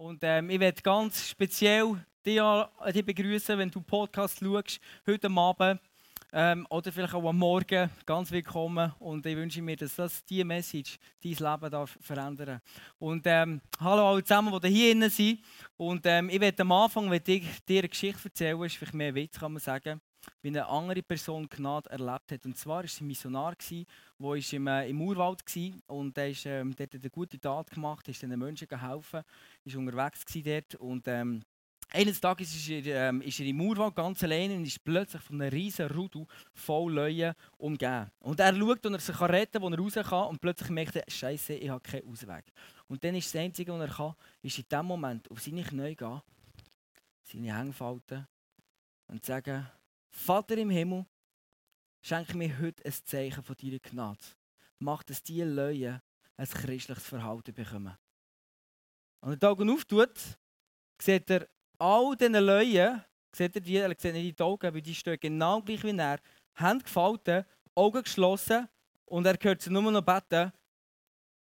Und ähm, ich werde ganz speziell dich, dich begrüßen, wenn du Podcast schaust, heute Abend ähm, oder vielleicht auch am Morgen. Ganz willkommen. Und ich wünsche mir, dass das diese Message dein Leben darf verändern Und ähm, hallo alle zusammen, die hier drin sind. Und ähm, ich werde am Anfang ich dir eine Geschichte erzählen, ist vielleicht mehr Witz, kann man sagen wie eine andere Person Gnade erlebt hat. Und zwar war es ein Missionar, der im, äh, im Urwald war und der, ist, ähm, der hat eine gute Tat gemacht, ist den Menschen geholfen, war unterwegs dort und ähm, eines Tages ist er, ähm, ist er im Urwald ganz allein und ist plötzlich von einem riesen Rudel voll Leuen umgeben. Und er schaut, ob er sich retten kann, wo er raus kann und plötzlich merkt er, Scheiße, ich habe keinen Ausweg. Und dann ist das Einzige, was er kann, ist in dem Moment auf seine Knie gehen, seine Hänge falten und sagen, Vater im Himmel, schenke mir heute ein Zeichen von deiner Gnade. Mach, dass diese Leute ein christliches Verhalten bekommen. Und er die Augen auftut, sieht er all diesen Leuten, sieht er die, er sieht nicht die Augen, weil die stehen genau gleich wie er, Hände gefaltet, Augen geschlossen und er hört sie nur noch beten,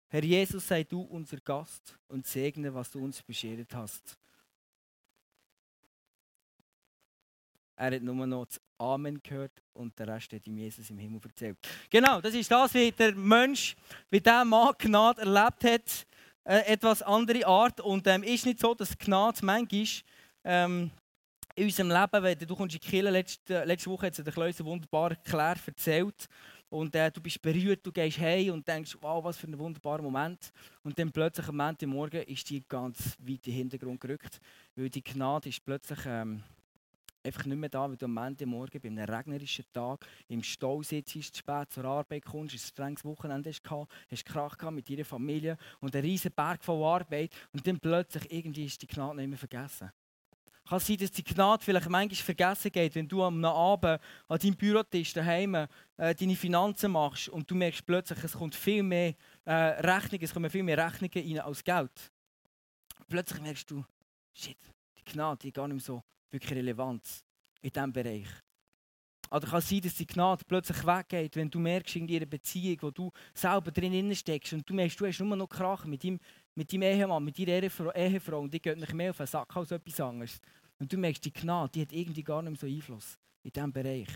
Herr Jesus, sei du unser Gast und segne, was du uns beschert hast. Er hat nur noch das Amen gehört und der Rest hat ihm Jesus im Himmel erzählt. Genau, das ist das, wie der Mensch, wie der Mann Gnade erlebt hat. Äh, etwas andere Art. Und ähm, ist nicht so, dass Gnade manchmal ähm, in unserem Leben, wenn du kommst in die Kirche, letzte, letzte Woche hat es der Kleuse wunderbar Claire erzählt. Und äh, du bist berührt, du gehst hey und denkst, wow, was für ein wunderbarer Moment. Und dann plötzlich am Montagmorgen ist die ganz weit in den Hintergrund gerückt, weil die Gnade ist plötzlich... Ähm, einfach nicht mehr da, weil du am Ende Morgen bei einem regnerischen Tag im Stau sitzt, zu spät zur Arbeit kommst, ein strenges Wochenende hast, hast Krach gehabt mit deiner Familie und einen riesen Berg von Arbeit und dann plötzlich irgendwie ist die Gnade nicht mehr vergessen. Kann sein, dass die Gnade vielleicht manchmal vergessen geht, wenn du am Abend an deinem Bürotisch daheim äh, deine Finanzen machst und du merkst plötzlich, es kommt viel mehr äh, Rechnungen, es kommen viel mehr Rechnungen rein als Geld. Plötzlich merkst du, shit, die Gnade die gar nicht mehr so wirklich Relevanz in diesem Bereich. Oder kann sein, dass die Gnade plötzlich weggeht, wenn du merkst, in einer Beziehung, wo du selber drin steckst und du merkst, du hast nur noch Krach mit deinem, mit deinem Ehemann, mit deiner Ehefrau, Ehefrau und die geht nicht mehr auf den Sack als etwas anderes. Und du merkst, die Gnade, die hat irgendwie gar nicht mehr so Einfluss in diesem Bereich.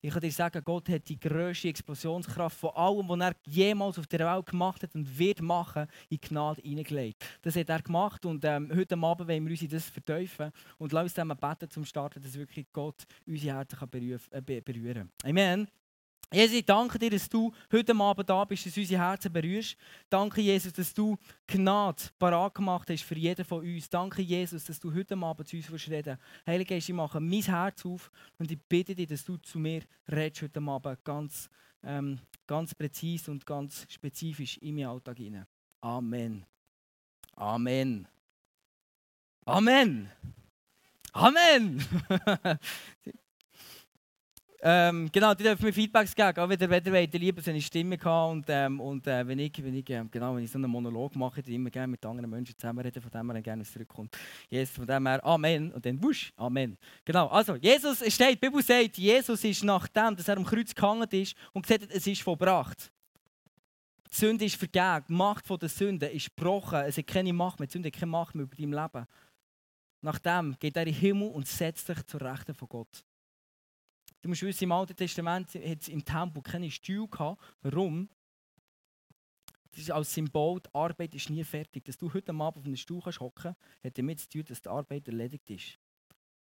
Ich kann dir sagen, Gott hat die grösste Explosionskraft von allem, was er jemals auf der Welt gemacht hat und wird machen, in Gnade hineingelegt. Das hat er gemacht und ähm, heute Abend wollen wir uns das verteufeln und lass uns dann beten zum Starten, dass wirklich Gott unsere Herzen äh, berühren kann. Amen. Jesus, ich danke dir, dass du heute Abend da bist, dass du unsere Herzen berührst. Danke, Jesus, dass du Gnade parat gemacht hast für jeden von uns. Danke, Jesus, dass du heute Abend zu uns reden Heilige Geist, ich mache mein Herz auf und ich bitte dich, dass du zu mir redest heute Abend ganz, ähm, ganz präzise und ganz spezifisch in meinen Alltag hinein. Amen. Amen. Amen. Amen. Ähm, genau, die dürfen mir Feedbacks geben, auch ihr, wenn ihr lieber so eine Stimme gehabt und, ähm, und äh, wenn ich, wenn ich, äh, genau, wenn ich so einen Monolog mache, die immer gerne mit anderen Menschen zusammenreden, von dem her gerne zurückkommt. Jesus, von dem her, Amen und dann wusch, Amen. Genau, also Jesus steht, die Bibel sagt, Jesus ist nachdem, dass er am Kreuz gehangen ist und gesagt hat, es ist vollbracht. Die Sünde ist vergeben, die Macht der Sünde ist gebrochen, es hat keine Macht mehr, die Sünde hat keine Macht mehr über dein Leben. Nachdem geht er in den Himmel und setzt sich zur Rechten von Gott. Du musst wissen, im Alten Testament hat es im Tempel keine Stühle gehabt. Warum? Das ist als Symbol, die Arbeit ist nie fertig. Dass du heute Abend auf einem Stuhl hocken kannst, hat damit zu tun, dass die Arbeit erledigt ist.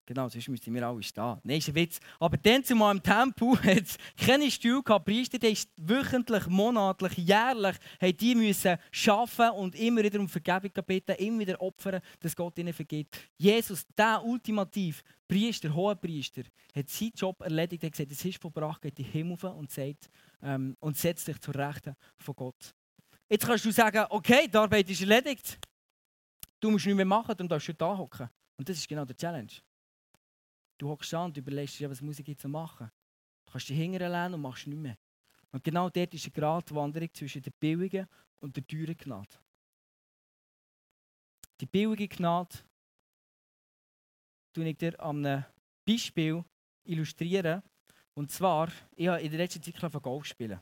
Genau, sonst müssten wir alle stehen. Nein, ist ein Witz. Aber dann zumal im Tempel hat es keine Stühle gehabt. Priester, die wöchentlich, monatlich, jährlich haben die müssen arbeiten und immer wieder um Vergebung bitten, immer wieder opfern, dass Gott ihnen vergibt. Jesus, der ultimativ Priester, hoher Priester, hat seinen Job erledigt, hat gesagt, es ist vollbracht, geht in den Himmel und, sagt, ähm, und setzt sich zur Rechten von Gott. Jetzt kannst du sagen, okay, die Arbeit ist erledigt. Du musst nichts mehr machen, du darfst schon da hocken. Und das ist genau der Challenge. Du hockst an und überlegst dir, was muss ich jetzt machen. Du kannst dich hinterher und machst nichts mehr. Und genau dort ist eine Gratwanderung zwischen der billigen und der teuren Gnade. Die billige Gnade tue ich dir an einem Beispiel illustrieren. Und zwar, ich habe in der letzten Zeit von Golf spielen.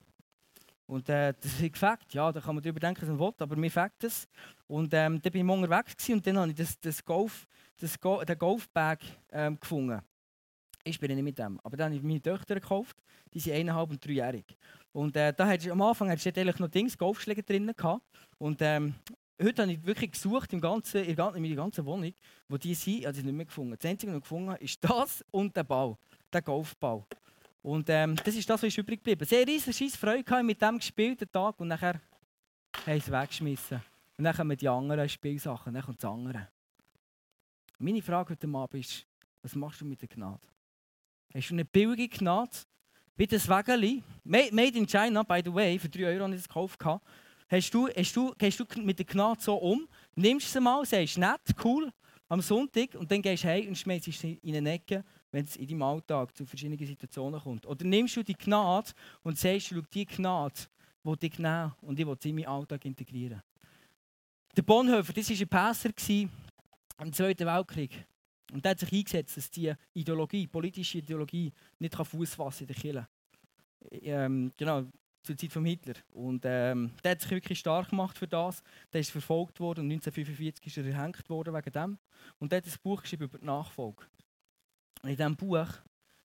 Und äh, das ist gefällt. Ja, da kann man darüber denken, was man will, aber mir fällt das. Und ähm, dann bin ich unterwegs gewesen, und dann habe ich das, das Golf, das Go den Golfbag ähm, gefunden. Ich bin nicht mit dem. Aber dann habe ich meine Töchter gekauft. Die sind eineinhalb und dreijährig. Und äh, da hatte am Anfang hatte ich eigentlich noch Dings, Golfschläge drin. Gehabt. Und ähm, heute habe ich wirklich gesucht im ganzen, in meiner ganzen Wohnung, wo die sind, habe ich nicht mehr gefunden. Das Einzige, was ich gefunden habe, ist das und der Ball, der Golfball. Und ähm, das ist das, was ist übrig geblieben. Sehr riesige Freude mit dem gespielten Tag und nachher haben sie es weggeschmissen. Und dann kommen die anderen Spielsachen, dann kommt das andere. Meine Frage heute Abend ist, was machst du mit der Gnade? Hast du eine billige Gnade, wie das Wägeli, made in China, by the way, für 3 Euro habe ich das gekauft. Hast du, hast du, gehst du mit der Gnade so um, nimmst sie mal, sagst nett, cool, am Sonntag und dann gehst du heim und schmeißt sie in eine Ecke wenn es in deinem Alltag zu verschiedenen Situationen kommt. Oder nimmst du die Gnade und sagst, schau, die Gnade die ich nehmen und ich will sie in meinen Alltag integrieren. Der Bonhoeffer, das war ein Pässer im Zweiten Weltkrieg. Und der hat sich eingesetzt, dass diese Ideologie, politische Ideologie, nicht Fuß fassen in der Kirche. Ähm, genau, zur Zeit von Hitler. Und ähm, der hat sich wirklich stark gemacht für das. Der ist verfolgt worden und 1945 ist er erhängt worden wegen dem. Und der hat ein Buch geschrieben über die Nachfolge in diesem Buch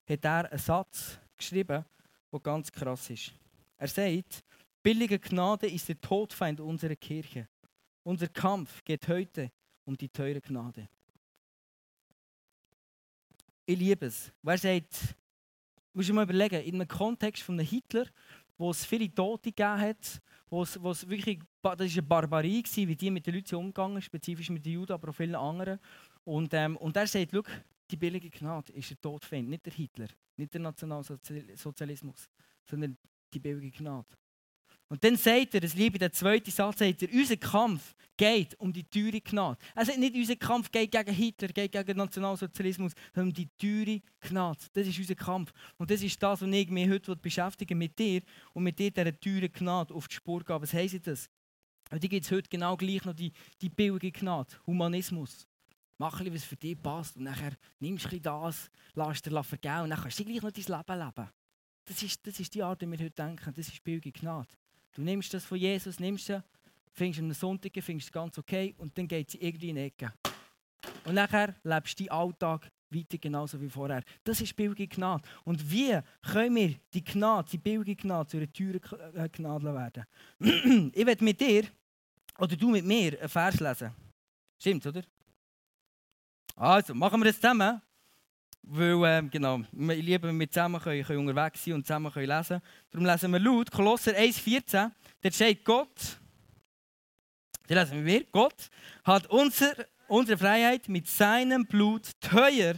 hat er einen Satz geschrieben, der ganz krass ist. Er sagt, billige Gnade ist der Todfeind unserer Kirche. Unser Kampf geht heute um die teure Gnade. Ich liebe es. Wer sagt, musst du mal überlegen, in einem Kontext von Hitler, wo es viele Tote gegeben hat, wo es, wo es wirklich, das war eine Barbarie, gewesen, wie die mit den Leuten umgegangen spezifisch mit den Juden, aber auch vielen anderen. Und, ähm, und er sagt, die billige Gnade ist der Todfeind, nicht der Hitler, nicht der Nationalsozialismus, sondern die billige Gnade. Und dann sagt er, das liebe der zweite Satz, sagt er, unser Kampf geht um die teure Gnade. Er sagt nicht, unser Kampf geht gegen Hitler, geht gegen Nationalsozialismus, sondern um die teure Gnade. Das ist unser Kampf. Und das ist das, was ich mich heute beschäftigen mit dir und mit dir dieser teuren Gnade auf die Spur gehen. Was heisst das? Und die gibt es heute genau gleich noch, die, die billige Gnade, Humanismus. Mach etwas, was für dich passt. Und dann nimmst du das, lässt dir vergeben und dann kannst du gleich noch dein Leben leben. Das ist, das ist die Art, wie wir heute denken. Das ist billige Gnade. Du nimmst das von Jesus, nimmst es, findest am Sonntag, findest es ganz okay und dann geht sie irgendwie in die Ecke. Und nachher lebst du deinen Alltag weiter genauso wie vorher. Das ist billige Gnade. Und wie können wir die Gnade, die billige Gnade, zu einer teuren äh, Gnade werden? ich werde mit dir, oder du mit mir, einen Vers lesen. Stimmt, oder? Also, machen wir das zusammen. Weil, äh, genau, ich liebe, wenn wir zusammen können, können unterwegs sein und zusammen können lesen Darum lesen wir laut Kolosser 1,14. Da steht Gott, da lesen wir, Gott hat unser, unsere Freiheit mit seinem Blut teuer.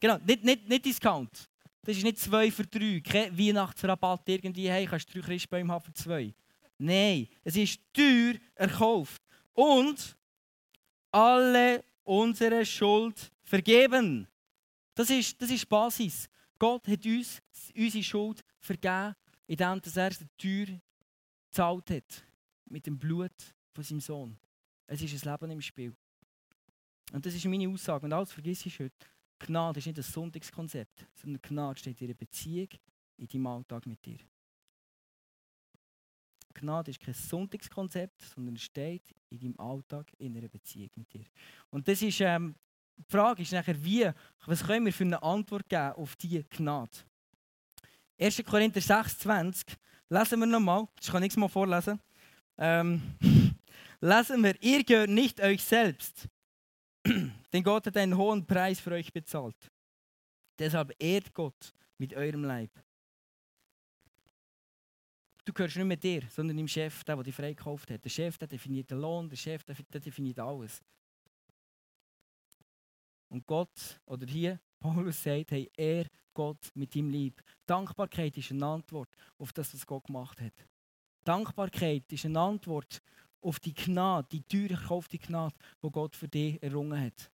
Genau, nicht, nicht, nicht Discount. Das ist nicht 2 für 3. Kein Weihnachtsrabatt irgendwie, hey, kannst du drei Christbäume haben für 2. Nein, es ist teuer erkauft. Und alle unsere Schuld vergeben. Das ist, das ist die Basis. Gott hat uns unsere Schuld vergeben, indem er die Tür gezahlt hat. Mit dem Blut von seinem Sohn. Es ist ein Leben im Spiel. Und das ist meine Aussage. Und alles vergiss ich heute. Gnade ist nicht ein Sonntagskonzept, sondern Gnade steht in einer Beziehung in deinem Alltag mit dir. Gnade ist kein Sonntagskonzept, sondern steht in deinem Alltag in einer Beziehung mit dir. Und das ist, ähm, die Frage ist nachher, wie, was können wir für eine Antwort geben auf diese Gnade? 1. Korinther 6,20 lesen wir nochmal, ich kann nichts mal vorlesen. Ähm, lesen wir, ihr gehört nicht euch selbst, denn Gott hat einen hohen Preis für euch bezahlt. Deshalb ehrt Gott mit eurem Leib du gehörst nicht mehr dir, sondern dem Chef, der, der dich freikauft hat. Der Chef der definiert den Lohn, der Chef der definiert alles. Und Gott, oder hier, Paulus sagt, hey, er Gott mit deinem Lieb. Dankbarkeit ist eine Antwort auf das, was Gott gemacht hat. Dankbarkeit ist eine Antwort auf die Gnade, die teuer gekaufte Gnade, die Gott für dich errungen hat.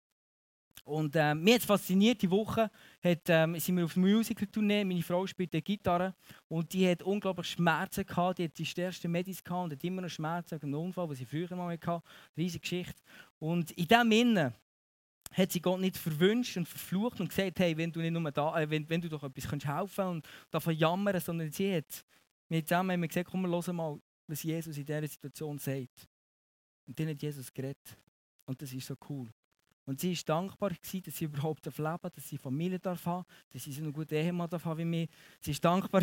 Und äh, mich hat es fasziniert, die Woche hat, ähm, sind wir auf Musical-Tournee, meine Frau spielt die Gitarre und die hat unglaublich Schmerzen gehabt, die hat die stärksten Medis gehabt und hat immer noch Schmerzen wegen einem Unfall, den sie früher mal hatte. Riesige Geschichte. Und in dem Innen hat sie Gott nicht verwünscht und verflucht und gesagt, hey, wenn du nicht nur da, äh, wenn, wenn du doch etwas kannst helfen und davon jammern, sondern sie hat Wir zusammen haben gesagt, komm, wir hören mal, was Jesus in dieser Situation sagt. Und dann hat Jesus geredet. Und das ist so cool. Und sie war dankbar, gewesen, dass sie überhaupt leben darf, dass sie Familie darf haben, dass sie so einen guten Ehemann darf haben wie mir. Sie war dankbar.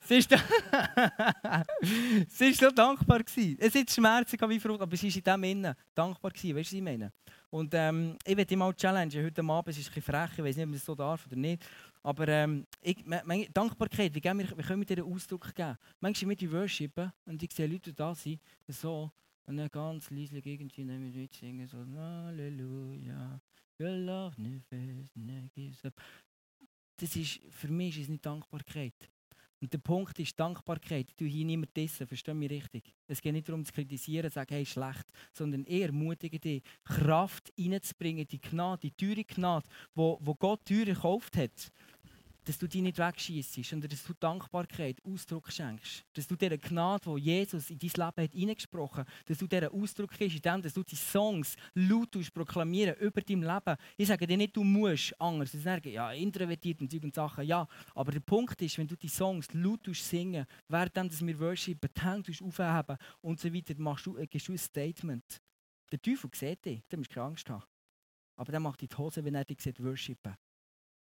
Sie ist, sie ist so dankbar gewesen. Es ist schmerzig wie verrückt, aber sie ist in dem Innen dankbar gewesen. Weißt du, was ich meine? Und ähm, ich werde dich mal challengen. Heute Abend ist es ein bisschen frech, ich weiß nicht, ob ich das so darf oder nicht. Aber ähm, ich, meine Dankbarkeit, wie, wir, wie können wir dir einen Ausdruck geben? Manchmal mit die worshipen und ich sehe Leute da sind, so, und dann ganz leise irgendwie neben mir singen, so, Halleluja, love never gives up. Das ist, für mich ist es nicht Dankbarkeit. Und der Punkt ist Dankbarkeit. Tue hier niemand dessen, verstehe mich richtig. Es geht nicht darum zu kritisieren, zu sagen, hey, schlecht, sondern eher ermutige dich, Kraft reinzubringen, die Gnade, die teure Gnade, wo Gott teuer gekauft hat dass du die nicht wegschießt, sondern dass du Dankbarkeit Ausdruck schenkst. Dass du dieser Gnade, die Jesus in dein Leben hat hineingesprochen hat, dass du dieser Ausdruck gibst, indem du die Songs laut proklamieren über dein Leben. Ich sage dir nicht, du musst anders. Sie sagen, ja, introvertiert und solche Sachen, ja. Aber der Punkt ist, wenn du die Songs laut singen, während dass wir worshipen, die Hände aufheben und so weiter, machst du, gibst du ein Statement. Der Teufel sieht dich, da musst du keine Angst haben. Aber der macht die Hose, wenn er dich sieht, worshipen.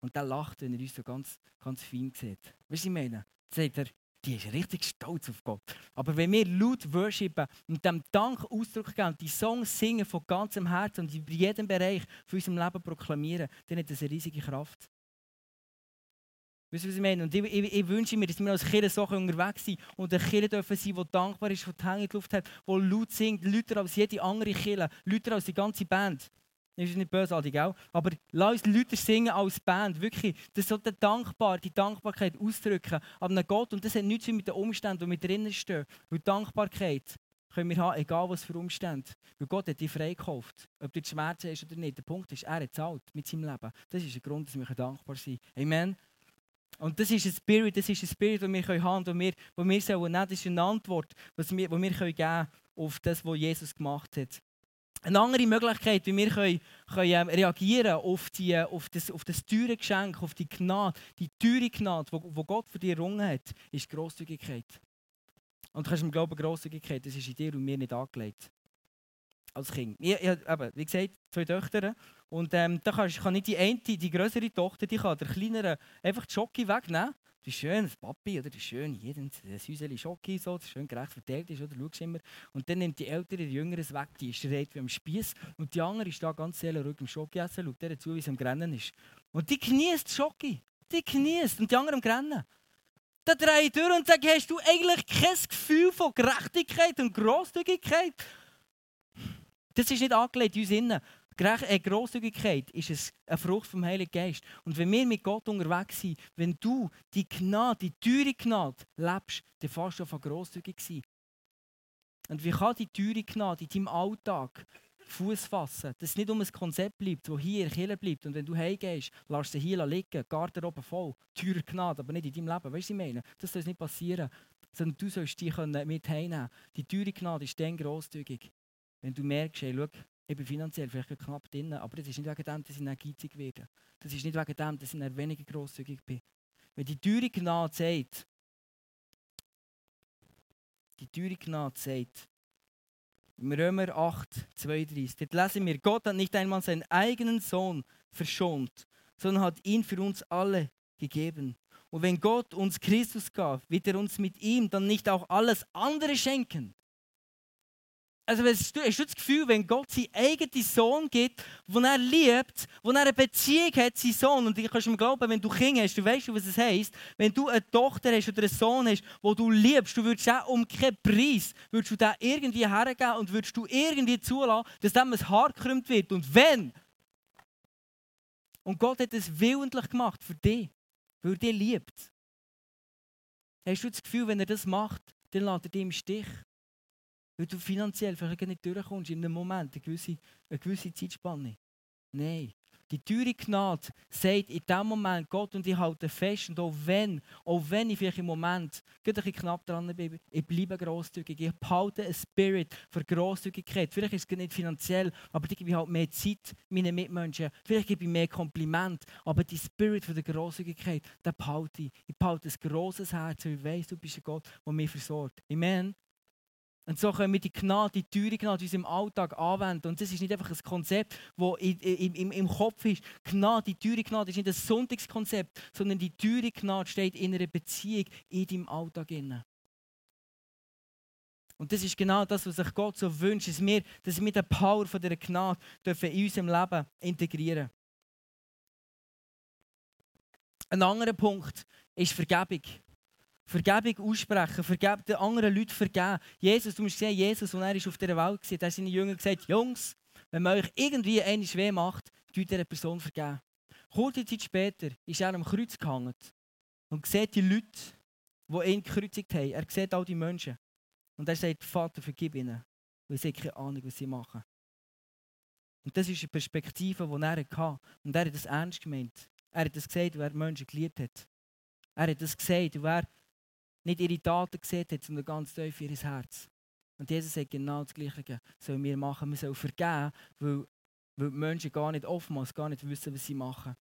Und der lacht, wenn er uns so ganz, ganz fein sieht. Weißt du, ich meine? Sagt er, die ist richtig stolz auf Gott. Aber wenn wir laut worshipen und dem Dank Ausdruck geben, die Songs singen von ganzem Herzen und über jeden Bereich von unserem Leben proklamieren, dann hat das eine riesige Kraft. Weißt du, was ich meine? Und ich, ich, ich, wünsche mir, dass wir als Kirche so unterwegs sind und eine Kirche dürfen sein, die dankbar ist, die die Hänge in die Luft hat, die laut singt, lauter als jede andere Kirche, lauter als die ganze Band. Das ist nicht bösartig, auch. Aber lass uns Leute singen als Band. Wirklich, das sollte dankbar, die Dankbarkeit ausdrücken an einen Gott. Und das hat nichts mit den Umständen, die mit drinnen stehen. Weil Dankbarkeit können wir haben, egal was für Umstände. Weil Gott hat dich freigekauft. Ob du Schmerzen hast oder nicht. Der Punkt ist, er hat zahlt mit seinem Leben. Das ist der Grund, dass wir dankbar sein können. Amen. Und das ist ein Spirit, das ist ein Spirit, den wir haben und wir, wo wir sollen. Das ist eine Antwort, was wir, die wir geben können auf das, was Jesus gemacht hat. Eine andere Möglichkeit, wie wir können, können ähm, reagieren auf, die, auf, das, auf das teure Geschenk, auf die Gnade, die teure Gnade, die Gott für dich errungen hat, ist Grosszügigkeit. Und du kannst mir glauben, Grosszügigkeit, das ist in dir und mir nicht angelegt. Als Kind. Ich, ich, eben, wie gesagt, zwei Töchter. Und ähm, da kann, kann nicht die eine, die größere Tochter, die kann der kleineren einfach die Schocke wegnehmen wie schön das Papi oder wie schön jeden das Häuschen Schocke so, das schön gerecht verteilt ist, oder? Schaust immer. Und dann nimmt die Ältere die Jüngere weg, die schreit wie am Spieß und die andere ist da ganz sehr ruhig im Schocke essen, schaut der zu, wie es am Grennen ist. Und die genießt Schocke. Die genießt und die anderen am Grennen. Da drehe ich durch und sage, hast du eigentlich kein Gefühl von Gerechtigkeit und Grosszügigkeit? Das ist nicht angelegt in uns innen. Äh, Grosszügigkeit ist eine Frucht vom Heiligen Geist. Und wenn wir mit Gott unterwegs sind, wenn du die Gnade, die teure Gnade lebst, dann fährst du von grosszügig sein. Und wie kann die teure Gnade in deinem Alltag Fuß fassen, dass es nicht um ein Konzept bleibt, das hier in Kirche bleibt und wenn du heimgehst, lass sie hier liegen, Garderobe voll, teure Gnade, aber nicht in deinem Leben. Weißt du, was ich meine? Das soll nicht passieren, sondern du sollst die mit heimnehmen. Die teure Gnade ist dann grosszügig, wenn du merkst, hey, schau, bin finanziell vielleicht knapp drin, aber das ist nicht wegen dem, dass ich geizig werde. Das ist nicht wegen dem, dass ich weniger grosszügig bin. Wenn die teure Gnade sagt, die teure Gnade sagt, im Römer 8, 32, dort lesen wir, Gott hat nicht einmal seinen eigenen Sohn verschont, sondern hat ihn für uns alle gegeben. Und wenn Gott uns Christus gab, wird er uns mit ihm dann nicht auch alles andere schenken. Also hast du, das Gefühl, wenn Gott seinen eigenen Sohn gibt, den er liebt, wo er eine Beziehung hat, sein Sohn, und ich kann mir glauben, wenn du Kinder hast, du weißt, was es heisst, wenn du eine Tochter hast oder einen Sohn hast, wo du liebst, du würdest auch um keinen Preis, würdest du den irgendwie hergeben und würdest du irgendwie zulassen, dass dem ein Haar gekrümmt wird. Und wenn, und Gott hat es willentlich gemacht für dich, weil er dich liebt. Hast du das Gefühl, wenn er das macht, dann lässt er dich im Stich? Weil du finanziell vielleicht nicht durchkommst in einem Moment, eine gewisse, eine gewisse Zeitspanne. Nein. Die teure Gnade sagt in dem Moment Gott und ich halte fest und auch wenn, auch wenn ich vielleicht im Moment ein bisschen knapp dran bin, ich bleibe grosszügig. Ich behalte einen Spirit für Grosszügigkeit. Vielleicht ist es nicht finanziell, aber ich gebe halt mehr Zeit meinen Mitmenschen. Vielleicht gebe ich mehr Kompliment, aber die Spirit für die Grosszügigkeit, den behalte ich. Ich behalte ein grosses Herz, weil ich weiss, du bist ein Gott, der mich versorgt. Amen. Und so können wir die Gnade, die teure Gnade in unserem Alltag anwenden. Und das ist nicht einfach ein Konzept, das im, im Kopf ist. Gnade, die teure Gnade ist nicht ein Sonntagskonzept, sondern die teure Gnade steht in einer Beziehung in deinem Alltag. Und das ist genau das, was sich Gott so wünscht, dass wir, dass wir die Power von dieser Gnade dürfen in unserem Leben integrieren Ein anderer Punkt ist Vergebung. Vergebung aussprechen, vergeben, den anderen Leuten vergeben. Jesus, du musst sehen, Jesus, als er ist auf dieser Welt war, hat seine Jünger gesagt, Jungs, wenn man euch irgendwie eine schwer macht, tut dieser Person vergeben. Kurze Zeit später ist er am Kreuz gehangen und sieht die Leute, die ihn gekreuzigt haben. Er sieht all die Menschen. Und er sagt, Vater, vergib ihnen, weil sie keine Ahnung was sie machen. Und das ist eine Perspektive, die er hatte. Und er hat das ernst gemeint. Er hat das gesagt, weil er Menschen geliebt hat. Er hat das gesagt, weil er nicht ihre Taten gesehen hat, sondern ganz tief ihr Herz. Und Jesus sagt genau das Gleiche, sollen wir machen. Wir sollen vergeben, weil, weil die Menschen gar nicht oftmals gar nicht wissen, was sie machen.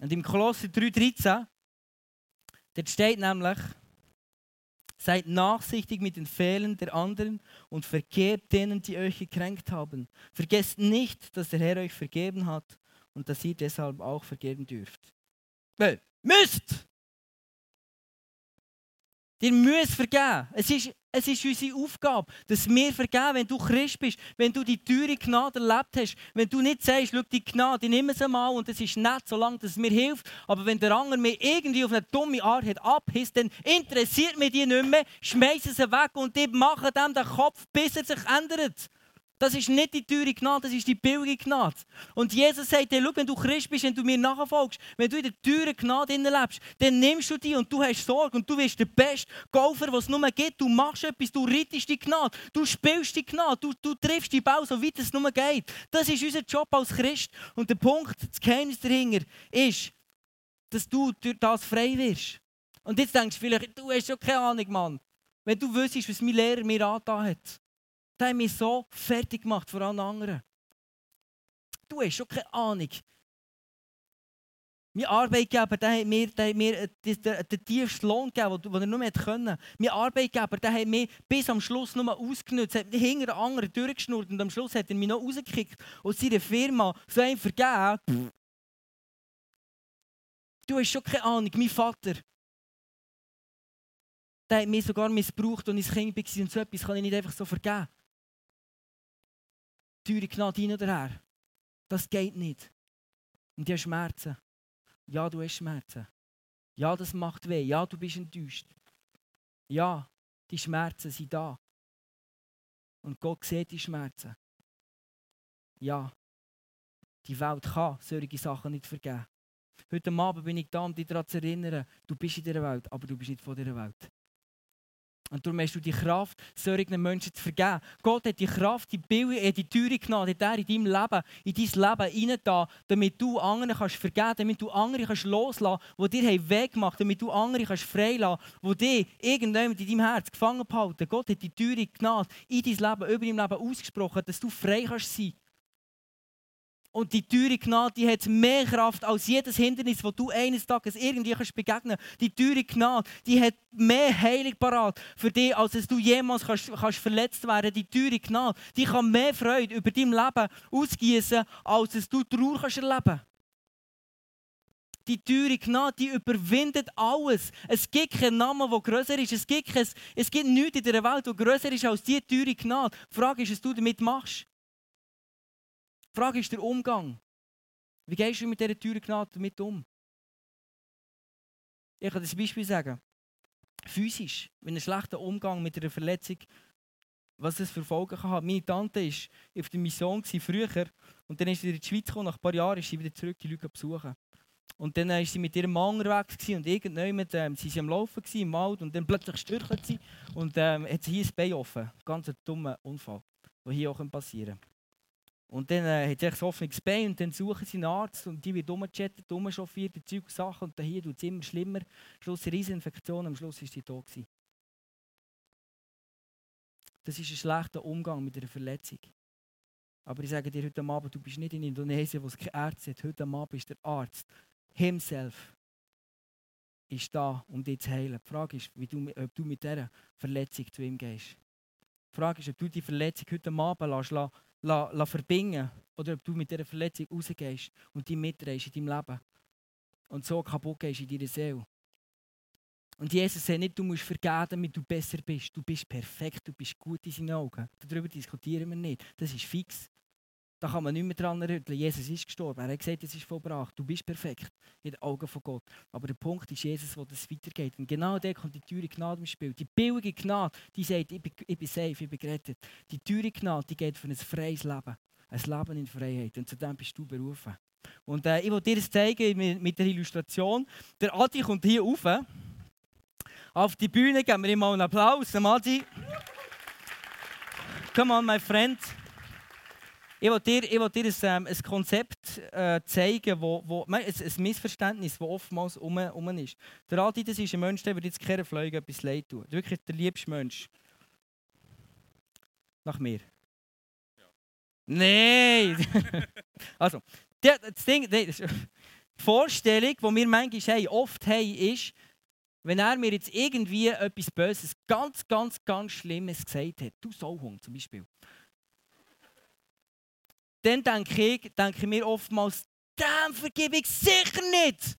Und im Kolosser 3,13, dort steht nämlich, Seid nachsichtig mit den Fehlern der anderen und vergebt denen, die euch gekränkt haben. Vergesst nicht, dass der Herr euch vergeben hat und dass ihr deshalb auch vergeben dürft. Weil, müsst! Dir müsst vergeben. Es ist, es ist unsere Aufgabe, dass wir vergeben, wenn du Christ bist, wenn du die teure Gnade erlebt hast, wenn du nicht sagst, schau die Gnade, ich nehme sie mal und es ist nett, solange es mir hilft, aber wenn der andere mir irgendwie auf eine dumme Art hat abhisst, dann interessiert mich die nicht mehr, schmeiße sie weg und die machen dem den Kopf, bis er sich ändert. Das ist nicht die teure Gnade, das ist die billige Gnade. Und Jesus sagt dir, wenn du Christ bist, wenn du mir nachfolgst, wenn du in der teuren Gnade lebst, dann nimmst du die und du hast Sorge und du wirst der beste Golfer, was es nur gibt. Du machst etwas, du reitest die Gnade, du spielst die Gnade, du, du triffst die Bau, so weit es nur geht. Das ist unser Job als Christ. Und der Punkt, das Geheimnis dahinter ist, dass du durch das frei wirst. Und jetzt denkst du vielleicht, du hast ja keine Ahnung, Mann. Wenn du wüsstest, was mein Lehrer mir angetan hat. Der hat mich so fertig gemacht vor allen anderen. Du hast schon keine Ahnung. Mein Arbeitgeber der hat mir, der hat mir den, den tiefsten Lohn gegeben, den er nur mehr können. Mein Arbeitgeber der hat mich bis am Schluss nur ausgenutzt, hat mich hinter den anderen durchgeschnurrt und am Schluss hat er mich noch rausgekickt aus seiner Firma so einem vergeben. Du hast schon keine Ahnung, mein Vater, der hat mich sogar missbraucht, als ich Kind war und so etwas kann ich nicht einfach so vergeben teure Gnade hin oder her. Das geht nicht. Und die haben Schmerzen. Ja, du hast Schmerzen. Ja, das macht weh. Ja, du bist enttäuscht. Ja, die Schmerzen sind da. Und Gott sieht die Schmerzen. Ja, die Welt kann solche Sachen nicht vergeben. Heute Abend bin ich da, um dich daran zu erinnern, du bist in dieser Welt, aber du bist nicht von dieser Welt. Und darum hast du die Kraft, solchen Menschen zu vergeben. Gott hat die Kraft, die Bilder, äh, die Türe genommen, hat in deinem Leben, in dein Leben reingetan, damit du anderen kannst vergeben damit du andere kannst loslassen kannst, die dir Weg gemacht damit du andere kannst freilassen kannst, die dich irgendjemand in deinem Herz gefangen behalten. Gott hat die Türe genommen, in dein Leben, über dein Leben ausgesprochen, dass du frei kannst sein und die teure Gnade, die hat mehr Kraft als jedes Hindernis, das du eines Tages irgendwie kannst begegnen kannst. Die teure Gnade, die hat mehr Heilung parat für dich, als dass du jemals kannst, kannst verletzt werden Die teure Gnade, die kann mehr Freude über dein Leben ausgießen, als dass du Trauer kannst erleben die teure Gnade, die überwindet alles. Es gibt keinen Namen, der größer ist. Es gibt, kein, es gibt nichts in der Welt, der größer ist als die teure Gnade. Die Frage ist, was du damit machst. Die Frage ist der Umgang. Wie gehst du mit dieser teuren Gnade damit um? Ich kann das Beispiel sagen. Physisch, wenn ein schlechter Umgang mit einer Verletzung, was es für Folgen kann. Meine Tante war auf der Mission früher und dann ist sie in die Schweiz gekommen. Nach ein paar Jahren ist sie wieder zurück, die Leute besuchen. Und dann war sie mit ihrem Mann unterwegs und irgendwann ähm, sie am Laufen im Wald und dann plötzlich stürzt sie und ähm, hat sie hier ein Bein offen. Ganz ein dummer Unfall, der hier auch passieren kann. Und dann äh, hat es ein offenes Bein und dann suchen sie einen Arzt und die wird umgechattet, umchauffiert, die Zeug Sachen und hier wird es immer schlimmer. Schluss eine Rieseninfektion, am Schluss ist sie tot gewesen. Das ist ein schlechter Umgang mit einer Verletzung. Aber ich sage dir heute Abend, du bist nicht in Indonesien, wo es keine Ärzte hat. Heute Abend ist der Arzt himself ist da, um dich zu heilen. Die Frage ist, du, ob du mit dieser Verletzung zu ihm gehst. Die Frage ist, ob du die Verletzung heute Abend lässt, lässt, lässt verbinden oder ob du mit dieser Verletzung rausgehst und die mitdrehst in deinem Leben und so kaputt gehst in deiner Seele. Und Jesus sagt nicht, du musst vergeben, damit du besser bist. Du bist perfekt, du bist gut in seinen Augen. Darüber diskutieren wir nicht. Das ist fix. Da kann man nicht mehr dran rütteln. Jesus ist gestorben. Er hat gesagt, es ist vollbracht. Du bist perfekt in den Augen von Gott. Aber der Punkt ist Jesus, wo das weitergeht. Und genau der kommt die teure Gnade im Spiel. Die billige Gnade, die sagt, ich bin, ich bin safe, ich bin gerettet. Die teure Gnade, die geht für ein freies Leben. Ein Leben in Freiheit. Und zu dem bist du berufen. Und äh, ich will dir das zeigen mit der Illustration. Der Adi kommt hier rauf. Auf die Bühne geben wir ihm mal einen Applaus. Adi. Come on, my friend. Ich will dir, ich will dir ein, ähm, ein Konzept äh, zeigen, wo, wo, ein, ein Missverständnis, das oftmals um, um ist. Der Adi, das ist ein Mensch, der wird jetzt keine Flüge etwas leid tun. Wirklich der liebste Mensch. Nach mir. Ja. Nein! also, das Ding, die Vorstellung, die wir manchmal haben, oft haben, ist, wenn er mir jetzt irgendwie etwas Böses, ganz, ganz, ganz Schlimmes gesagt hat, du Sauhung zum Beispiel, dann denke ich, denke mir oftmals, dem vergebe ich sicher nicht.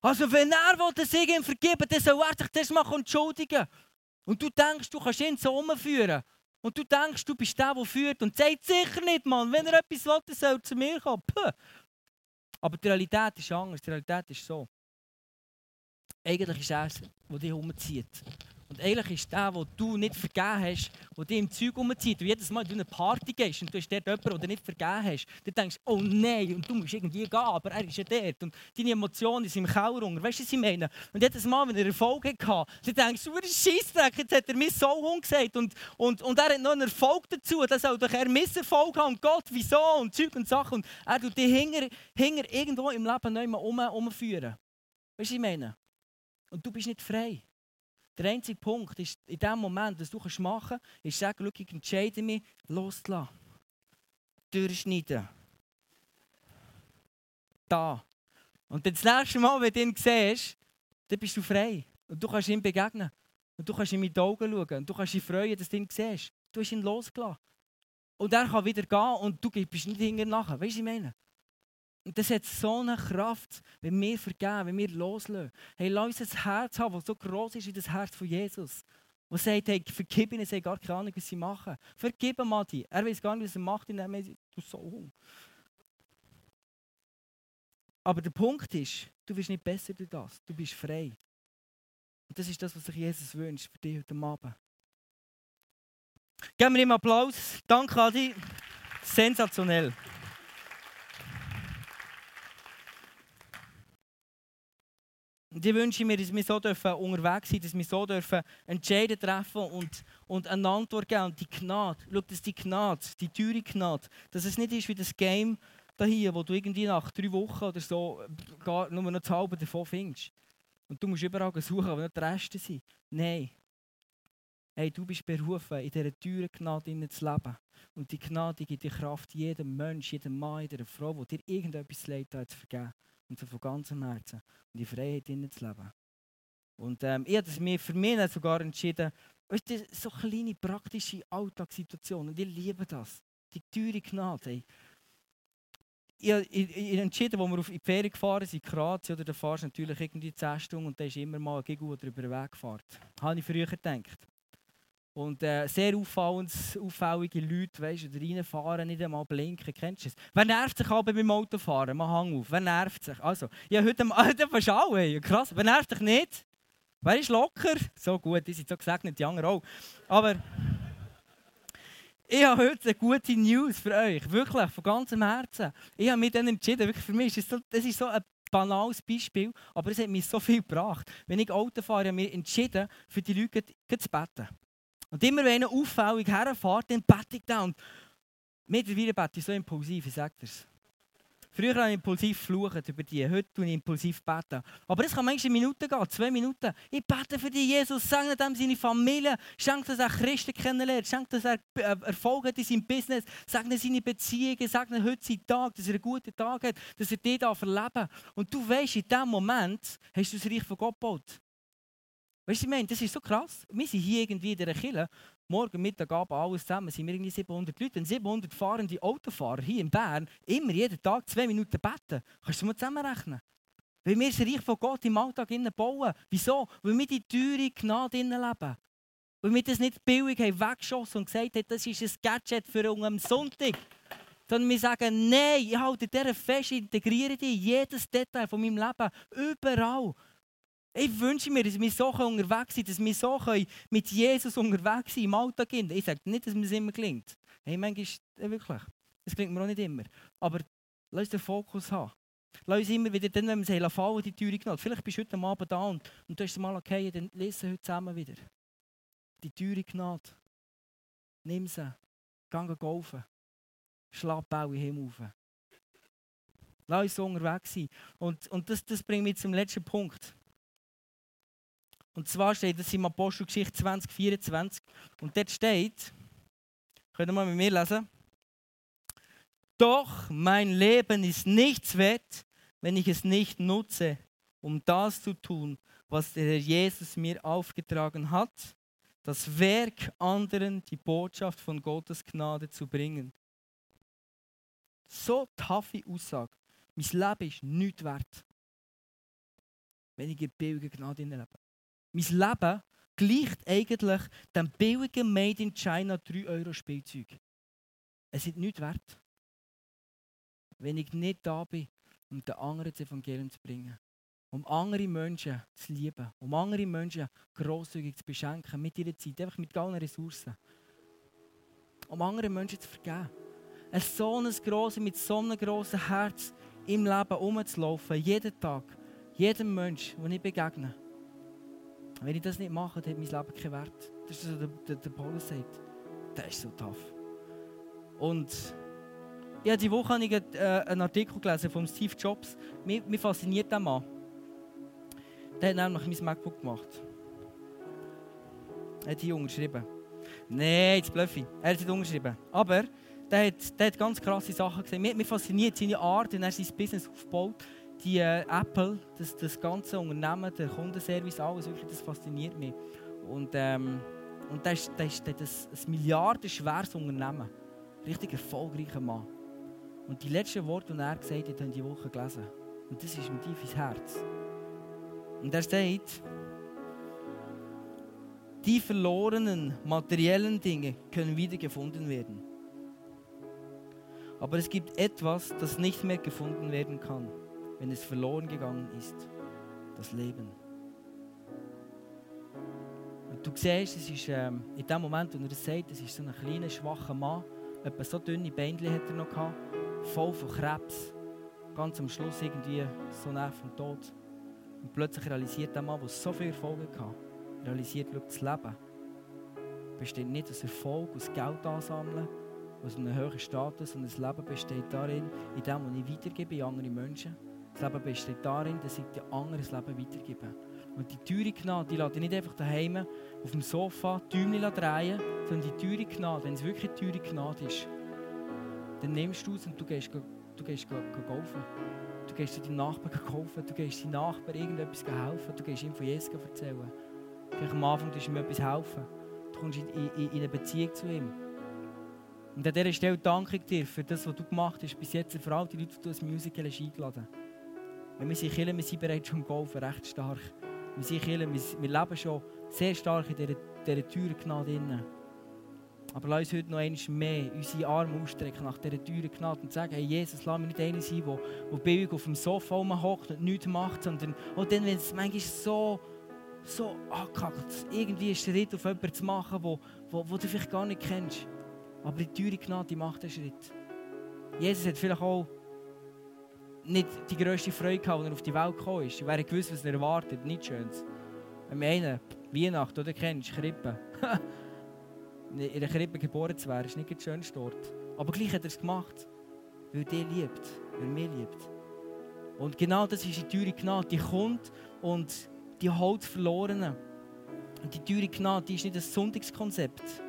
Also wenn er will, ich ihm vergebe, dann soll er sich das mal entschuldigen. Und du denkst, du kannst ihn so umführen. Und du denkst, du bist der, der führt. Und sagt sicher nicht, Mann, wenn er etwas will, dann soll er zu mir kommen. Puh. Aber die Realität ist anders. Die Realität ist so. Eigentlich ist er es, der dich umzieht. Und eigentlich ist der, den du nicht vergeben hast, der dich im Zeug umzieht. Und jedes Mal, wenn du eine Party gehst und du hast dort jemanden, den du nicht vergeben hast, dann denkst du, oh nein, und du musst irgendwie gehen, aber er ist ja dort. Und deine Emotionen sind im Keller. Weißt du, was ich meine? Und jedes Mal, wenn er Erfolg hatte, dann denkst du, du Scheissdreck, jetzt hat er mir so Hund gesagt. Und, und, und er hat noch einen Erfolg dazu. Dann soll doch er Misserfolg haben. Und Gott, wieso? Und Zeug und Sachen. Und er tut dich hinger, hinger irgendwo im Leben neu um, umführen. Weißt du, was ich meine? Und du bist nicht frei. Der einzige Punkt ist, in dem Moment, was du machen kannst, ist sagen, ich entscheide mich, loszulassen. Durchschneiden. Da. Und dann das nächste Mal, wenn du ihn siehst, dann bist du frei. Und du kannst ihm begegnen. Und du kannst ihm in die Augen schauen. Und du kannst dich freuen, dass du ihn siehst. Du hast ihn losgelassen. Und er kann wieder gehen und du bist nicht hinterher. Weißt du, was ich meine? Und das hat so eine Kraft, wenn wir vergeben, wenn wir loslösen. Hey, lass uns ein Herz haben, das so groß ist wie das Herz von Jesus. Der sagt, hey, vergib ihnen, sie haben gar keine Ahnung, was sie machen. Vergib ihm, Mati. Er weiß gar nicht, was er macht, in dem du so Aber der Punkt ist, du bist nicht besser durch das. Du bist frei. Und das ist das, was sich Jesus wünscht für dich heute Abend. Geben wir ihm Applaus. Danke, Adi. Sensationell. Ich wünsche mir, dass wir so dürfen unterwegs sind, dass wir so dürfen Entscheidungen treffen und, und eine Antwort geben. Und die Gnade, schau, dass die Gnade, die teure Gnade, dass es nicht ist wie das Game hier, wo du irgendwie nach drei Wochen oder so gar nur noch das halbe davon findest. Und du musst überall suchen, aber nicht die Reste sind. Nein. Hey, du bist berufen, in dieser teuren Gnade zu leben. Und die Gnade gibt dir Kraft, jedem Mensch, jedem Mann, jeder Frau, der dir irgendetwas leid hat, zu vergeben und so von ganzem Herzen und die Freiheit innen zu leben. Und ähm, ich habe mir für mich sogar entschieden, weißt du, so kleine praktische Alltagssituationen, und ich liebe das. Die teure Gnade. Hey. Ich, habe entschieden, als wir auf die Ferien gefahren sind, in Kroatien, oder da fahrst du natürlich irgendwie 10 Stunden und da ist immer mal ein Giggle, der über den Weg fährt. Habe ich früher gedacht. Und äh, sehr auffällige Leute, weißt du, reinfahren, nicht einmal blinken. Kennst du es? Wer nervt sich aber beim Autofahren? Mal Hang auf. Wer nervt sich? Also, ja, heute, fast alle. Krass. Wer nervt dich nicht? Wer ist locker? So gut, die sind so gesegnet, die anderen auch. Aber ich habe heute eine gute News für euch. Wirklich, von ganzem Herzen. Ich habe mich dann entschieden, wirklich für mich ist das, das ist so ein banales Beispiel, aber es hat mir so viel gebracht. Wenn ich Auto fahre, habe ich mich entschieden, für die Leute zu beten. Und immer wenn einer auffällig herfährt, dann bete ich da. Und, Mittlerweile bete ich so impulsiv, ich sage das. Früher habe ich impulsiv geflucht über die, heute tue ich impulsiv beten. Aber es kann manchmal Minuten gehen, zwei Minuten. Ich bete für dich, Jesus, segne dem seine Familie, schenk, dass er Christen kennenlernt, schenk, dass er äh, Erfolg hat in seinem Business, segne seine Beziehungen, segne heute seinen Tag, dass er einen guten Tag hat, dass er dich da verleben Und du weißt, in diesem Moment hast du das Reich von Gott gebaut. Weißt du, ich meine, das ist so krass. Wir sind hier irgendwie in dieser Kirche, morgen, Mittag, Abend, alles zusammen, sind wir irgendwie 700 Leute. Und 700 fahrende Autofahrer hier in Bern immer jeden Tag zwei Minuten beten. Kannst du mal zusammenrechnen? Weil wir das Reich von Gott im Alltag bauen. Wieso? Weil wir die teure Gnade leben. Weil wir das nicht billig haben weggeschossen und gesagt haben, das ist ein Gadget für uns am Sonntag. Sondern wir sagen, nein, ich halte dieser fest, integriere die in jedes Detail von meinem Leben, überall. Ich wünsche mir, dass wir so unterwegs sind, dass wir so mit Jesus unterwegs sind im Alltag. Ich sage nicht, dass mir das immer gelingt. Hey, manchmal wirklich. Das klingt mir auch nicht immer. Aber lass uns den Fokus haben. Lass uns immer wieder, dann, wenn wir es fallen, die Tür genommen. Vielleicht bist du heute Abend da und, und du hast mal okay, dann lesen heute zusammen wieder. Die Tür genommen. Nimm sie. Geh golfen. Schlapp auch in Himmel auf. Lass uns so unterwegs sein. Und, und das, das bringt mich zum letzten Punkt. Und zwar steht das im Apostelgeschichte 2024. Und dort steht, könnt ihr mal mit mir lesen, doch mein Leben ist nichts wert, wenn ich es nicht nutze, um das zu tun, was der Herr Jesus mir aufgetragen hat, das Werk anderen die Botschaft von Gottes Gnade zu bringen. So taffe Aussage. Mein Leben ist nichts wert, wenn ich in billiger Gnade lebe. Mein Leben gleicht eigentlich dem billigen Made in China 3 Euro Spielzeug. Es ist nichts wert, wenn ich nicht da bin, um den anderen das Evangelium zu bringen. Um andere Menschen zu lieben, um andere Menschen grosszügig zu beschenken, mit ihrer Zeit, einfach mit allen Ressourcen. Um andere Menschen zu vergeben. Ein so ein grosses, mit so einem grossen Herz im Leben rumzulaufen, jeden Tag, jedem Menschen, den ich begegne. Wenn ich das nicht mache, dann hat mein Leben keinen Wert. Das ist so, der, der, der Paulus sagt. Das ist so tough. Und ja, diese Woche habe ich äh, einen Artikel gelesen von Steve Jobs. Mich, mich fasziniert der Mann. Der hat nämlich mein MacBook gemacht. Er hat hier unterschrieben. Nein, jetzt blöffe Er hat nicht unterschrieben. Aber der hat, der hat ganz krasse Sachen gesehen. Mich, mich fasziniert seine Art, und er sein Business aufgebaut die äh, Apple, das, das ganze Unternehmen, der Kundenservice, alles wirklich, das fasziniert mich. Und, ähm, und das ist, das ist das, ein milliardenschweres Unternehmen. Richtig erfolgreicher Mann. Und die letzten Worte, die er gesagt hat, haben die Woche gelesen. Und das ist mir tief ins Herz. Und er sagt, die verlorenen materiellen Dinge können wieder gefunden werden. Aber es gibt etwas, das nicht mehr gefunden werden kann wenn es verloren gegangen ist, das Leben. Und du siehst, es ist ähm, in dem Moment, wo er das sagt, es ist so ein kleiner, schwacher Mann, etwa so dünne Beinchen hat er noch gehabt, voll von Krebs, ganz am Schluss irgendwie so nah vom Tod. Und plötzlich realisiert der Mann, der so viel Erfolg hatte, realisiert, schau, das Leben besteht nicht aus Erfolg, aus Geld ansammeln, aus einem höheren Status, sondern das Leben besteht darin, in dem, was ich weitergebe an andere Menschen das Leben besteht darin, dass ich dir anderes Leben weitergebe. Und die teure Gnade, die lässt nicht einfach daheim auf dem Sofa Däumchen drehen, sondern die teure Gnade, wenn es wirklich teure Gnade ist, dann nimmst du es und du gehst, du gehst, kaufen. Du gehst zu deinem Nachbarn kaufen, du gehst deinem Nachbarn irgendetwas helfen, du gehst ihm von Jesus erzählen. Vielleicht am Anfang tust du ihm etwas helfen. Du kommst in, in, in eine Beziehung zu ihm. Und an dieser Stelle danke ich dir für das, was du gemacht hast, bis jetzt, vor allem die Leute, die du als Musical eingeladen hast. Wenn wir sind Kirche, wir sind bereits schon im Golfen recht stark. Wir sind Kirche, wir, leben schon sehr stark in dieser, dieser teuren Gnade drin. Aber lass uns heute noch einmal mehr unsere Arme ausstrecken nach dieser teuren Gnade und sagen, hey Jesus, lass mich nicht einer sein, der, der billig auf dem Sofa hockt und nichts macht, sondern auch dann, wenn es manchmal so, so angekackt irgendwie einen Schritt auf jemanden zu machen, wo, wo, wo du vielleicht gar nicht kennst. Aber die teure Gnade, die macht den Schritt. Jesus hat vielleicht auch nicht die grösste Freude gehabt, als er auf die Welt gekommen ist. Ich wäre gewusst, was er erwartet. Nicht schön. Wenn wir einen Weihnachten oder kennst, Krippe. in einer Krippe geboren zu werden, ist nicht der schönste Ort. Aber gleich hat er es gemacht, weil er liebt, weil er mich liebt. Und genau das ist die teure Gnade, die kommt und die holt Verlorenen. Und die teure Gnade, die ist nicht ein Sonntagskonzept,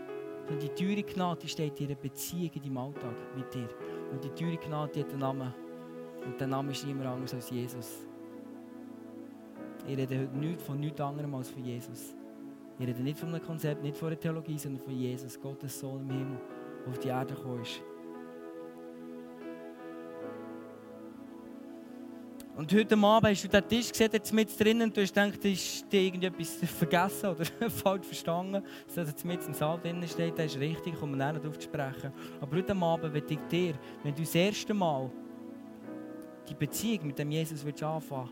sondern die teure Gnade, die steht in einer Beziehung in deinem Alltag mit dir. Und die teure Gnade, die hat einen Namen. Und der Name ist niemand anders als Jesus. Ich rede heute nicht von nichts anderem als von Jesus. Ich rede nicht von einem Konzept, nicht von einer Theologie, sondern von Jesus, Gottes Sohn im Himmel, der auf die Erde gekommen ist. Und heute Abend hast du den Tisch gesehen, jetzt mit drinnen, und du hast gedacht, ist dir irgendetwas vergessen oder falsch verstanden, dass jetzt mit im Saal drinnen steht, das ist richtig, ich komme nicht darauf zu sprechen. Aber heute Abend will ich dir, wenn du das erste Mal die Beziehung mit dem Jesus willst anfangen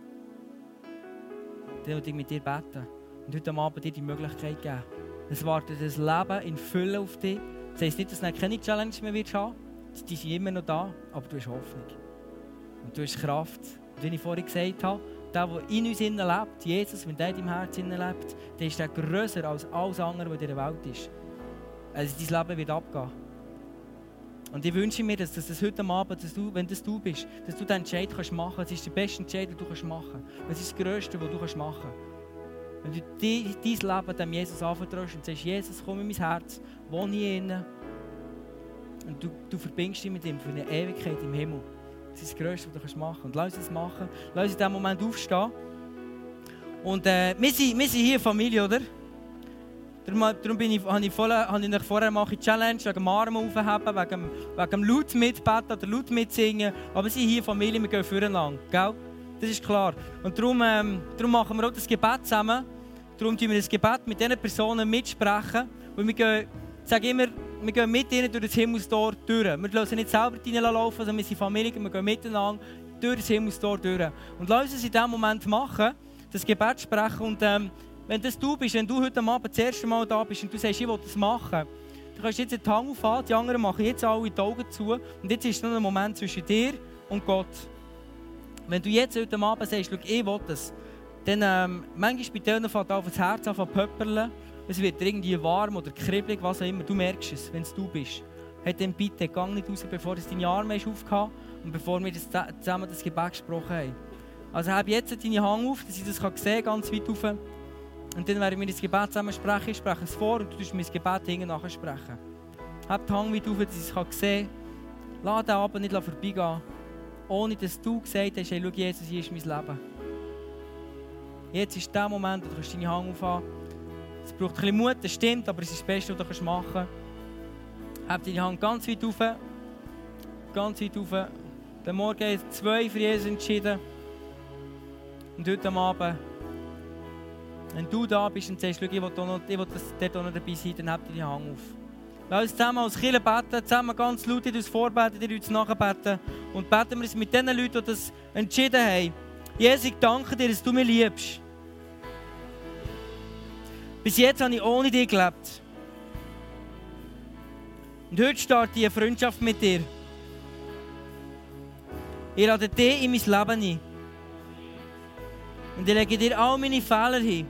dann will ich mit dir beten. Und heute Abend dir die Möglichkeit geben. Es wartet ein Leben in Fülle auf dich. Das heisst nicht, dass du keine Challenge mehr wirst haben Die sind immer noch da, aber du hast Hoffnung. Und du hast Kraft. Und wie ich vorhin gesagt habe, der, der in uns lebt, Jesus, wenn der in deinem Herzen lebt, der ist der grösser als alles andere, was in dieser Welt ist. Also dein Leben wird abgehen. Und ich wünsche mir, dass, dass das heute Abend, dass du, wenn das du bist, dass du diesen Entscheid kannst machen kannst. Es ist der beste Entscheid, den du kannst machen kannst. Es ist das Größte, was du kannst machen kannst. Wenn du dein Leben dem Jesus anvertraust und sagst, Jesus, komm in mein Herz, wohne hier innen. Und du, du verbindest dich mit ihm für eine Ewigkeit im Himmel. Das ist das Größte, was du machen kannst. Und lass uns das machen. Lass uns in diesem Moment aufstehen. Und äh, wir, sind, wir sind hier Familie, oder? Darum bin ich, habe ich, voll, habe ich vorher mache ich Challenge wegen dem Arm aufheben, wegen, wegen dem laut mitbeten oder laut mitsingen. Aber wir sind hier Familie, wir gehen voreinander. Gell? Das ist klar. Und darum, ähm, darum machen wir auch das Gebet zusammen. Darum tun wir das Gebet mit diesen Personen mitsprechen. Und wir gehen, ich sage immer, wir gehen mit ihnen durch das Himmelstor durch. Wir lassen nicht selber reinlaufen, sondern wir sind Familie, wir gehen miteinander durch das Himmelstor durch. Und lassen uns in diesem Moment machen, das Gebet sprechen und ähm, wenn das du bist, wenn du heute Abend das erste Mal da bist und du sagst, ich will das machen, dann kannst du jetzt den Hang auffahren, die anderen machen jetzt alle die Augen zu und jetzt ist noch ein Moment zwischen dir und Gott. Wenn du jetzt heute Abend sagst, ich will das, dann ähm, manchmal bei denen fängt auf das Herz an zu pöppeln, es wird irgendwie warm oder kribbelig, was auch immer, du merkst es, wenn es du bist. Hey, dann bitte, gang nicht raus, bevor du deine Arme aufgehauen und bevor wir das, zusammen das Gebet gesprochen haben. Also habe jetzt deine Hang auf, dass ich das sehen ganz weit rauf. Und dann werden wir das Gebet zusammen sprechen. Ich spreche es vor und du tust das Gebet hinten nachher sprechen. Hab die Hand weit auf, dass ich es sehen kann. Lass den Abend nicht vorbeigehen, ohne dass du gesagt hast, hey, schau Jesus, hier ist mein Leben. Jetzt ist der Moment, wo du deine Hand aufhaben Es braucht ein bisschen Mut, das stimmt, aber es ist das Beste, was du machen kannst. Hab deine Hand ganz weit auf. Ganz weit auf. Der Morgen ist zwei für Jesus entschieden. Und heute Abend wenn du da bist und sagst, ich will, noch, ich will das, dort noch dabei sein, dann habt die Hand auf. Lass uns zusammen als Kirche beten, zusammen ganz laut in uns vorbeten, in uns nachbeten. Und beten wir es mit den Leuten, die das entschieden haben. Jesus, ich danke dir, dass du mich liebst. Bis jetzt habe ich ohne dich gelebt. Und heute startet eine Freundschaft mit dir. Ich lade dich in mein Leben ein. Und ich lege dir all meine Fehler hin.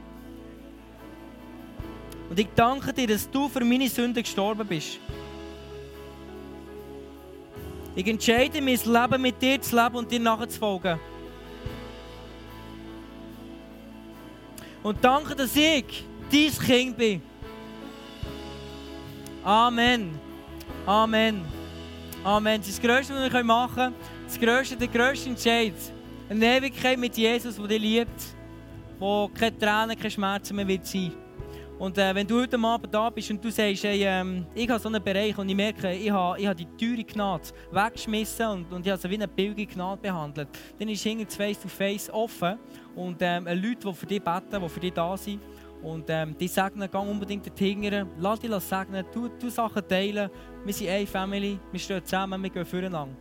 Und ich danke dir, dass du für meine Sünden gestorben bist. Ich entscheide mein Leben mit dir zu leben und dir nachzufolgen. Und danke, dass ich dein Kind bin. Amen. Amen. Amen. Das ist das Größte, was wir machen können. Das Größte, der größte Entscheid. Eine Ewigkeit mit Jesus, der dich liebt. Wo keine Tränen, keine Schmerzen mehr wird sein und äh, wenn du heute Abend da bist und du sagst, hey, ähm, ich habe so einen Bereich und ich merke, ich habe, ich die teure Gnade weggeschmissen und, und ich habe sie wie eine billige Gnade behandelt, dann ist hinter Face-to-Face offen und ähm, Leute, die für dich beten, die für dich da sind. Und ähm, die segnen, geh unbedingt dorthin, lass dich segnen, tu, tu Sachen teilen. Wir sind eine Family, wir stehen zusammen, wir gehen füreinander.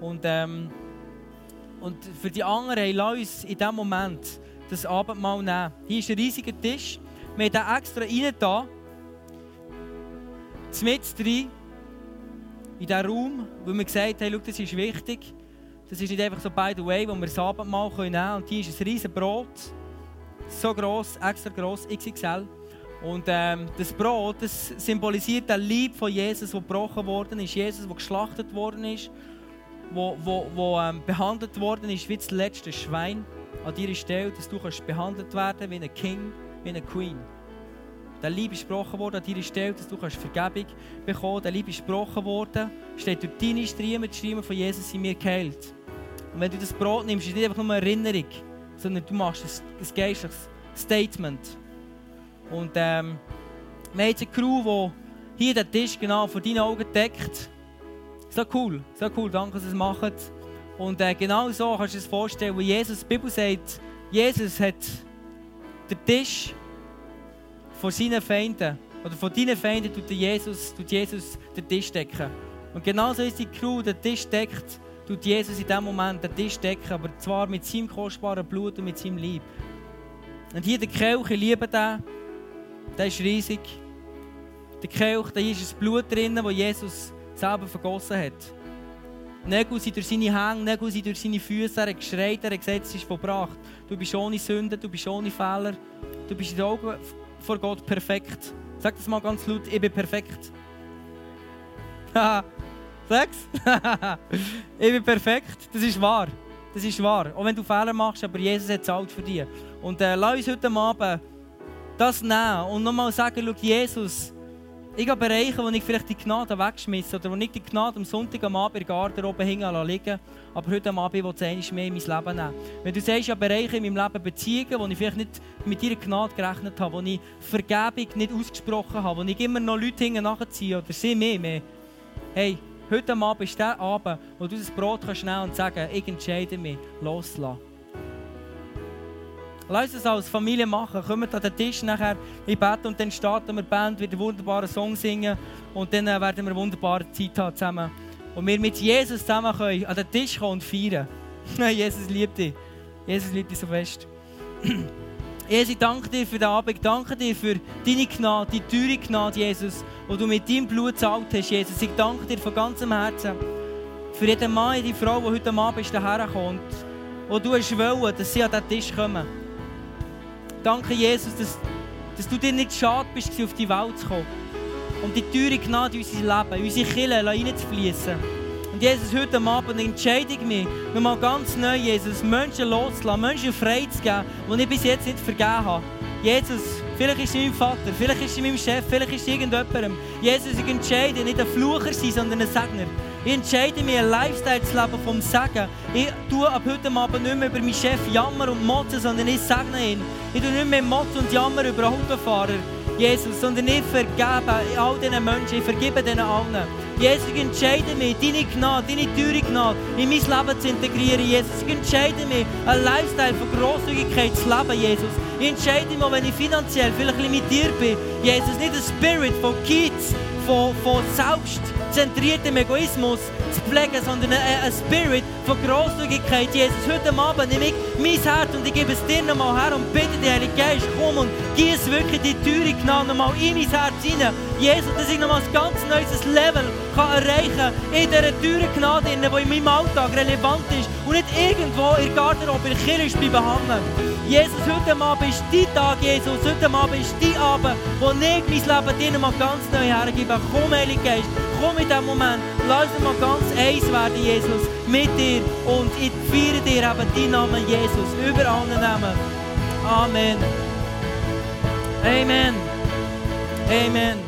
Und, ähm, und für die anderen, lass uns in diesem Moment das Abendmahl nehmen. Hier ist ein riesiger Tisch. Wir haben extra rein da. Mit drin. In diesen Raum, wo wir gesagt haben, das ist wichtig. Das ist nicht einfach so by the way, wo wir das Abendmahl nehmen können. Und hier ist ein riesen Brot. So gross, extra gross, XXL. Und ähm, das Brot, das symbolisiert den Lieb von Jesus, der gebrochen worden ist. Jesus, der geschlachtet worden ist, wo, wo, wo ähm, behandelt worden ist wie das letzte Schwein an deiner Stelle, dass du kannst behandelt werden wie ein King, wie eine Queen. Der Liebe ist gesprochen worden an deiner Stelle, dass du Vergebung bekommen kannst. Der Liebe ist gesprochen worden, steht durch deine Striemen, die Striemen von Jesus in mir geheilt. Und wenn du das Brot nimmst, ist es nicht einfach nur eine Erinnerung, sondern du machst ein, ein geistliches Statement. Und ähm, wir haben jetzt eine Crew, die hier den Tisch genau vor deinen Augen deckt. So cool, so cool, danke, dass ihr es macht. Und äh, genau so kannst du dir das vorstellen, wo Jesus, die Bibel sagt, Jesus hat den Tisch von seinen Feinden, oder von deinen Feinden tut Jesus, tut Jesus den Tisch decken. Und genauso ist die Crew, der Tisch deckt, tut Jesus in diesem Moment den Tisch decken, aber zwar mit seinem kostbaren Blut und mit seinem Lieb. Und hier der Kelch, ich liebe den, der ist riesig. Der Kelch, da ist das Blut drin, das Jesus selber vergossen hat. Nägel sind durch seine Hänge, Nägel sind durch seine Füße. Er hat geschreit, er hat gesagt, es ist verbracht. Du bist ohne Sünde, du bist ohne Fehler. Du bist in den Augen vor Gott perfekt. Sag das mal ganz laut, ich bin perfekt. Sag's. ich bin perfekt. Das ist wahr. Das ist wahr. Auch wenn du Fehler machst, aber Jesus hat zahlt für dich. Und äh, lass uns heute Abend das nehmen und nochmal sagen, schau, Jesus, ich habe Bereiche, wo ich vielleicht die Gnade wegschmisse oder wo ich die Gnade am Sonntag am Abend in der Garderobe hängen liegen aber heute am Abend will ich es mehr in mein Leben nehmen. Wenn du sagst, ich habe Bereiche in meinem Leben Beziehungen, wo ich vielleicht nicht mit deiner Gnade gerechnet habe, wo ich Vergebung nicht ausgesprochen habe, wo ich immer noch Leute hinten nachziehe oder sie mehr, mehr. Hey, heute am Abend ist der Abend, wo du das Brot kannst nehmen und sagen, ich entscheide mich, loslassen. Lass uns als Familie machen. Kommt an den Tisch nachher im Bett und dann starten wir die Band wieder wunderbaren Song singen und dann äh, werden wir eine wunderbare Zeit haben zusammen. Und wir mit Jesus zusammen können an den Tisch kommen und feiern. Jesus liebt dich. Jesus liebt dich so fest. Jesus, ich danke dir für den Abend. Ich danke dir für deine Gnade, die teure Gnade, Jesus, die du mit deinem Blut zahlt hast, Jesus. Ich danke dir von ganzem Herzen für jeden Mann, die Frau, die heute Abend hierher kommt, wo du hast wollen, dass sie an den Tisch kommen. Danke, Jesus, dass, dass du dir nicht schade bist, auf die Welt zu kommen. Um die teure Gnade in unser Leben, in unsere Kirche reinzufließen. Und Jesus, heute Abend entscheide ich mich, nochmal ganz neu, Jesus, Menschen loszulassen, Menschen frei zu geben, die ich bis jetzt nicht vergeben habe. Jesus, vielleicht ist es mein Vater, vielleicht ist es mein Chef, vielleicht ist es irgendjemandem. Jesus, ich entscheide nicht ein Flucher sein, sondern ein Segner. Ich entscheide mich, ein Lifestyle zu leben vom Segen. Ich tue ab heute Abend nicht mehr über meinen Chef jammern und motzen, sondern ich segne ihn. Ich tue nicht mehr motzen und jammern über Autofahrer, Jesus, sondern ich vergebe all diesen Menschen, ich vergebe denen allen. Jesus, ich entscheide mich, deine Gnade, deine teure Gnade in mein Leben zu integrieren, Jesus. Ich entscheide mich, ein Lifestyle von Grosszügigkeit zu leben, Jesus. Ich entscheide mich, wenn ich finanziell vielleicht limitiert bin, Jesus, nicht ein Spirit von Kids, von, von selbstzentriertem Egoismus zu pflegen, sondern ein, Spirit von Großzügigkeit. Jesus, heute Abend nehme ich mein Herz und ich gebe es dir nochmal her und bitte dich, Heilige Geist, komm und gieß wirklich die teure Gnade nochmal in mein Herz hinein. Jesus, dass ich nochmal ein ganz neues Level kann erreichen in dieser teuren Gnade, die in meinem Alltag relevant ist und nicht irgendwo in der Garderobe, in der Kirche. Jesus, heute Abend ist dein Tag, Jesus. Heute Abend ist dein Abend, wo ich mein Leben dir mal ganz neu hergebe. Komm, Heilige Geist, komm in diesem Moment. Lass uns mal ganz eins werden, Jesus, mit dir. Und ich feiere dir eben deinen Namen, Jesus, über alle Namen. Amen. Amen. Amen.